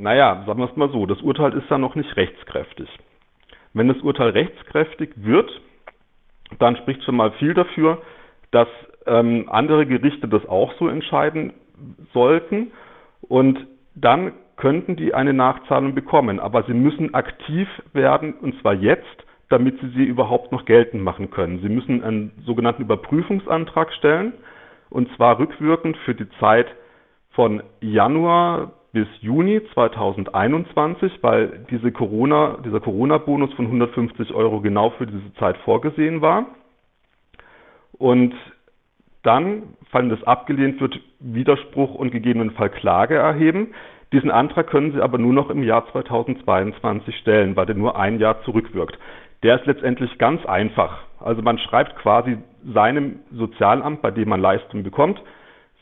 Naja, sagen wir es mal so, das Urteil ist ja noch nicht rechtskräftig. Wenn das Urteil rechtskräftig wird, dann spricht schon mal viel dafür, dass ähm, andere Gerichte das auch so entscheiden sollten. Und dann könnten die eine Nachzahlung bekommen. Aber sie müssen aktiv werden, und zwar jetzt, damit sie sie überhaupt noch geltend machen können. Sie müssen einen sogenannten Überprüfungsantrag stellen, und zwar rückwirkend für die Zeit von Januar bis Juni 2021, weil diese Corona, dieser Corona-Bonus von 150 Euro genau für diese Zeit vorgesehen war. Und dann, falls das abgelehnt wird, Widerspruch und gegebenenfalls Klage erheben. Diesen Antrag können Sie aber nur noch im Jahr 2022 stellen, weil der nur ein Jahr zurückwirkt. Der ist letztendlich ganz einfach. Also man schreibt quasi seinem Sozialamt, bei dem man Leistungen bekommt,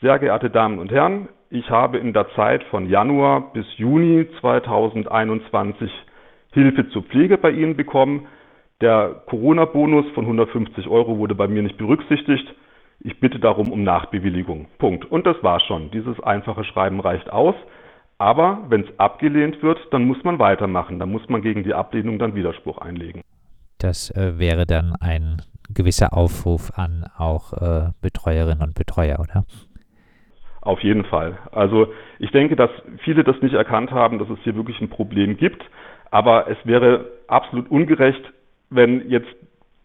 sehr geehrte Damen und Herren, ich habe in der Zeit von Januar bis Juni 2021 Hilfe zur Pflege bei Ihnen bekommen. Der Corona-Bonus von 150 Euro wurde bei mir nicht berücksichtigt. Ich bitte darum um Nachbewilligung. Punkt. Und das war schon. Dieses einfache Schreiben reicht aus. Aber wenn es abgelehnt wird, dann muss man weitermachen. Dann muss man gegen die Ablehnung dann Widerspruch einlegen. Das äh, wäre dann ein gewisser Aufruf an auch äh, Betreuerinnen und Betreuer, oder? Auf jeden Fall. Also ich denke, dass viele das nicht erkannt haben, dass es hier wirklich ein Problem gibt. Aber es wäre absolut ungerecht, wenn jetzt,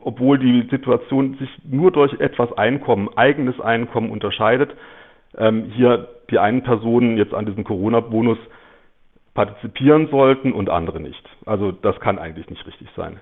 obwohl die Situation sich nur durch etwas Einkommen, eigenes Einkommen unterscheidet, ähm, hier die einen Personen jetzt an diesem Corona-Bonus partizipieren sollten und andere nicht. Also das kann eigentlich nicht richtig sein.